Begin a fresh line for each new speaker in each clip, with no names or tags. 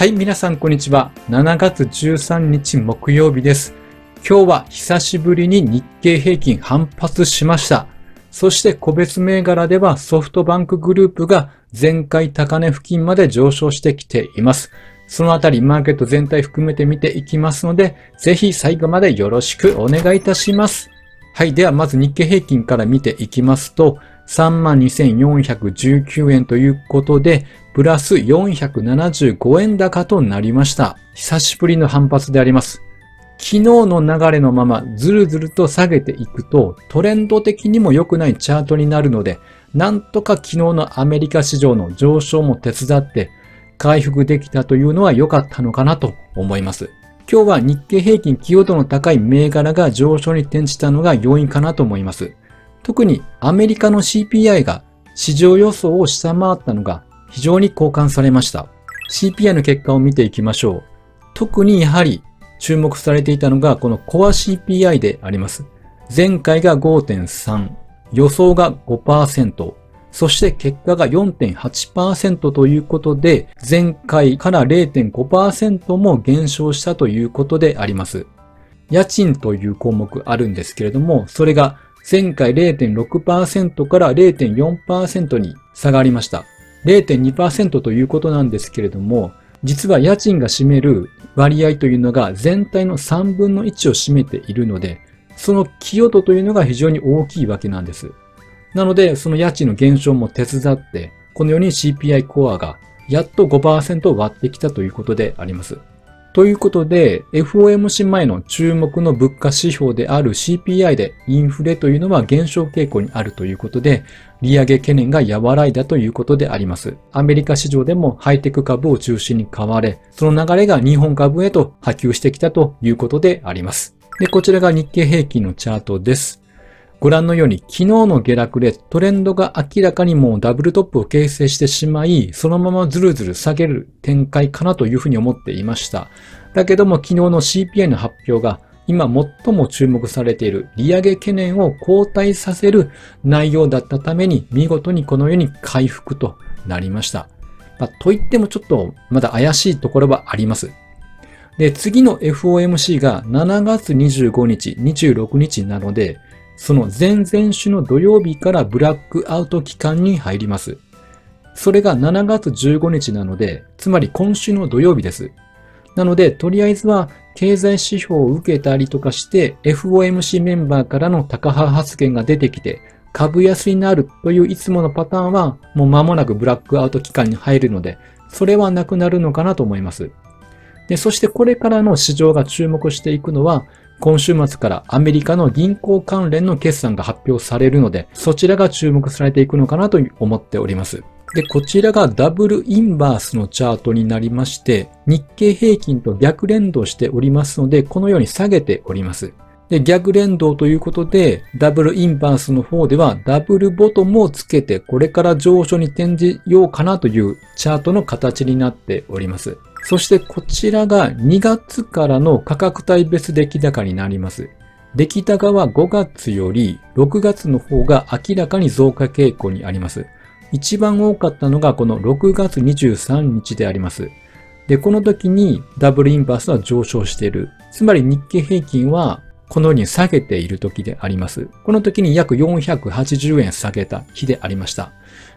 はい、皆さんこんにちは。7月13日木曜日です。今日は久しぶりに日経平均反発しました。そして個別銘柄ではソフトバンクグループが前回高値付近まで上昇してきています。そのあたりマーケット全体含めて見ていきますので、ぜひ最後までよろしくお願いいたします。はい。では、まず日経平均から見ていきますと、32,419円ということで、プラス475円高となりました。久しぶりの反発であります。昨日の流れのままずるずると下げていくと、トレンド的にも良くないチャートになるので、なんとか昨日のアメリカ市場の上昇も手伝って、回復できたというのは良かったのかなと思います。今日は日経平均寄与度の高い銘柄が上昇に転じたのが要因かなと思います。特にアメリカの CPI が市場予想を下回ったのが非常に好感されました。CPI の結果を見ていきましょう。特にやはり注目されていたのがこのコア CPI であります。前回が5.3、予想が5%、そして結果が4.8%ということで、前回から0.5%も減少したということであります。家賃という項目あるんですけれども、それが前回0.6%から0.4%に下がりました。0.2%ということなんですけれども、実は家賃が占める割合というのが全体の3分の1を占めているので、その寄与度というのが非常に大きいわけなんです。なので、その家賃の減少も手伝って、このように CPI コアがやっと5%を割ってきたということであります。ということで、FOMC 前の注目の物価指標である CPI でインフレというのは減少傾向にあるということで、利上げ懸念が和らいだということであります。アメリカ市場でもハイテク株を中心に買われ、その流れが日本株へと波及してきたということであります。で、こちらが日経平均のチャートです。ご覧のように昨日の下落でトレンドが明らかにもうダブルトップを形成してしまい、そのままずるずる下げる展開かなというふうに思っていました。だけども昨日の CPI の発表が今最も注目されている利上げ懸念を後退させる内容だったために見事にこのように回復となりました。まあ、といってもちょっとまだ怪しいところはあります。で、次の FOMC が7月25日、26日なので、その前々週の土曜日からブラックアウト期間に入ります。それが7月15日なので、つまり今週の土曜日です。なので、とりあえずは経済指標を受けたりとかして、FOMC メンバーからの高派発言が出てきて、株安になるといういつものパターンは、もう間もなくブラックアウト期間に入るので、それはなくなるのかなと思います。で、そしてこれからの市場が注目していくのは、今週末からアメリカの銀行関連の決算が発表されるので、そちらが注目されていくのかなと思っております。で、こちらがダブルインバースのチャートになりまして、日経平均と逆連動しておりますので、このように下げております。で、逆連動ということで、ダブルインバースの方ではダブルボトムをつけて、これから上昇に転じようかなというチャートの形になっております。そしてこちらが2月からの価格帯別出来高になります。出来高は5月より6月の方が明らかに増加傾向にあります。一番多かったのがこの6月23日であります。で、この時にダブルインバースは上昇している。つまり日経平均はこのように下げている時であります。この時に約480円下げた日でありました。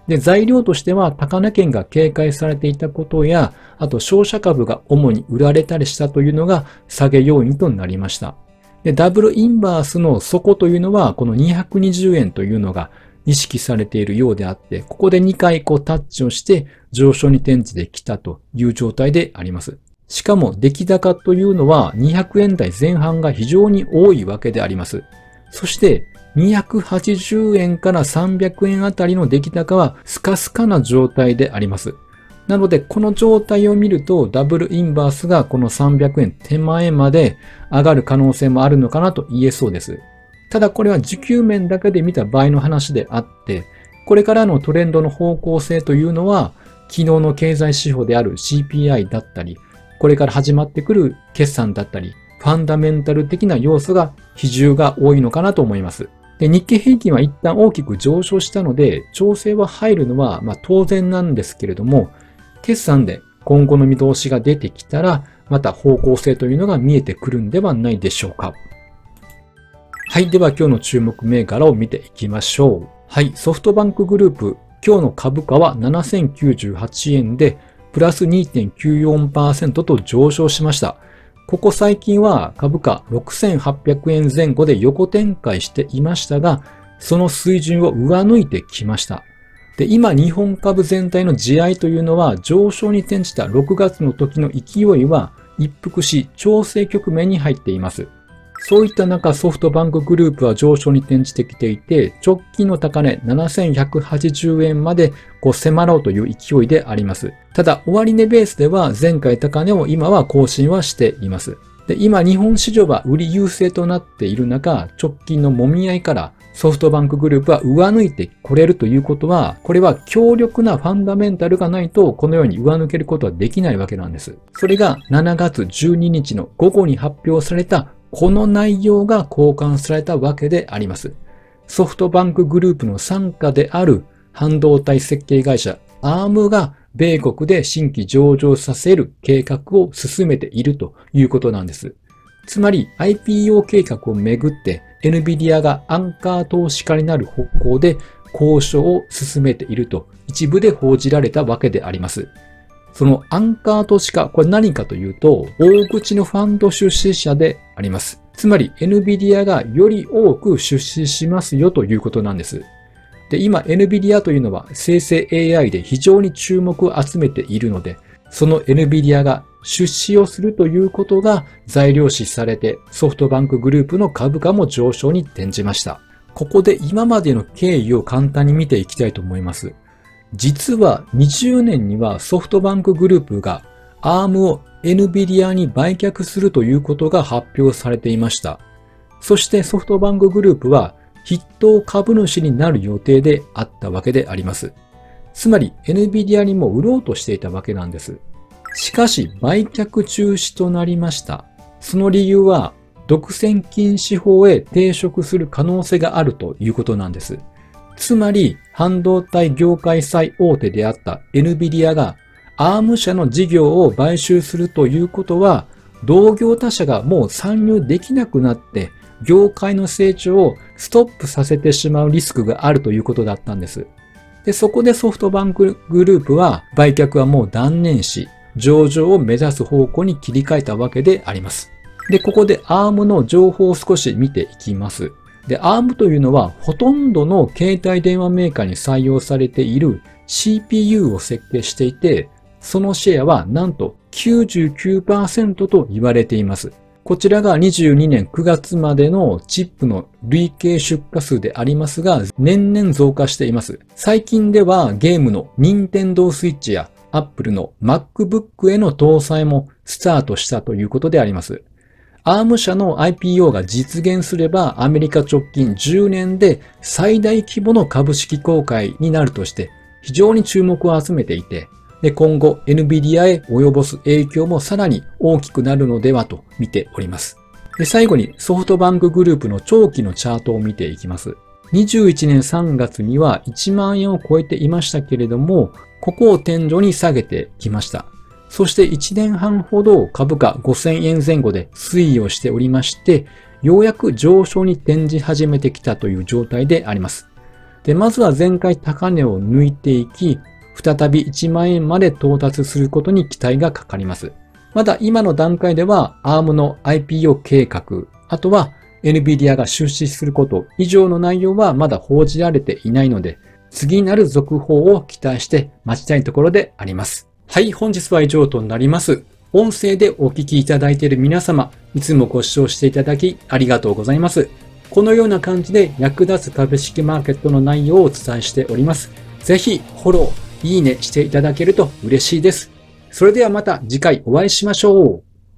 で、材料としては高値圏が警戒されていたことや、あと商社株が主に売られたりしたというのが下げ要因となりました。で、ダブルインバースの底というのは、この220円というのが意識されているようであって、ここで2回こうタッチをして上昇に転じてきたという状態であります。しかも出来高というのは200円台前半が非常に多いわけであります。そして280円から300円あたりの出来高はスカスカな状態であります。なので、この状態を見ると、ダブルインバースがこの300円手前まで上がる可能性もあるのかなと言えそうです。ただこれは需給面だけで見た場合の話であって、これからのトレンドの方向性というのは、昨日の経済指標である CPI だったり、これから始まってくる決算だったり、ファンダメンタル的な要素が比重が多いのかなと思います。で日経平均は一旦大きく上昇したので、調整は入るのはま当然なんですけれども、決算で今後の見通しが出てきたら、また方向性というのが見えてくるんではないでしょうか。はい。では今日の注目銘柄を見ていきましょう。はい。ソフトバンクグループ、今日の株価は7098円で、プラス2.94%と上昇しました。ここ最近は株価6800円前後で横展開していましたが、その水準を上抜いてきました。で、今日本株全体の地合いというのは上昇に転じた6月の時の勢いは一服し調整局面に入っています。そういった中、ソフトバンクグループは上昇に転じてきていて、直近の高値7180円までこう迫ろうという勢いであります。ただ、終値ベースでは前回高値を今は更新はしています。で今、日本市場は売り優勢となっている中、直近の揉み合いからソフトバンクグループは上抜いてこれるということは、これは強力なファンダメンタルがないと、このように上抜けることはできないわけなんです。それが7月12日の午後に発表されたこの内容が交換されたわけであります。ソフトバンクグループの傘下である半導体設計会社アームが米国で新規上場させる計画を進めているということなんです。つまり IPO 計画をめぐって NVIDIA がアンカー投資家になる方向で交渉を進めていると一部で報じられたわけであります。そのアンカー投資家、これ何かというと、大口のファンド出資者であります。つまり NVIDIA がより多く出資しますよということなんです。で、今 NVIDIA というのは生成 AI で非常に注目を集めているので、その NVIDIA が出資をするということが材料視されてソフトバンクグループの株価も上昇に転じました。ここで今までの経緯を簡単に見ていきたいと思います。実は20年にはソフトバンクグループが ARM を NVIDIA に売却するということが発表されていました。そしてソフトバンクグループは筆頭株主になる予定であったわけであります。つまり NVIDIA にも売ろうとしていたわけなんです。しかし売却中止となりました。その理由は独占禁止法へ抵触する可能性があるということなんです。つまり、半導体業界最大手であった NVIDIA が ARM 社の事業を買収するということは、同業他社がもう参入できなくなって、業界の成長をストップさせてしまうリスクがあるということだったんです。で、そこでソフトバンクグループは売却はもう断念し、上場を目指す方向に切り替えたわけであります。で、ここで ARM の情報を少し見ていきます。で、ARM というのはほとんどの携帯電話メーカーに採用されている CPU を設計していて、そのシェアはなんと99%と言われています。こちらが22年9月までのチップの累計出荷数でありますが、年々増加しています。最近ではゲームの Nintendo Switch や Apple の MacBook への搭載もスタートしたということであります。ARM 社の IPO が実現すればアメリカ直近10年で最大規模の株式公開になるとして非常に注目を集めていて、で今後 NVIDIA へ及ぼす影響もさらに大きくなるのではと見ております。で最後にソフトバンクグループの長期のチャートを見ていきます。21年3月には1万円を超えていましたけれども、ここを天井に下げてきました。そして1年半ほど株価5000円前後で推移をしておりまして、ようやく上昇に転じ始めてきたという状態であります。で、まずは前回高値を抜いていき、再び1万円まで到達することに期待がかかります。まだ今の段階では ARM の IPO 計画、あとは NVIDIA が出資すること以上の内容はまだ報じられていないので、次なる続報を期待して待ちたいところであります。はい、本日は以上となります。音声でお聞きいただいている皆様、いつもご視聴していただきありがとうございます。このような感じで役立つ株式マーケットの内容をお伝えしております。ぜひフォロー、いいねしていただけると嬉しいです。それではまた次回お会いしましょう。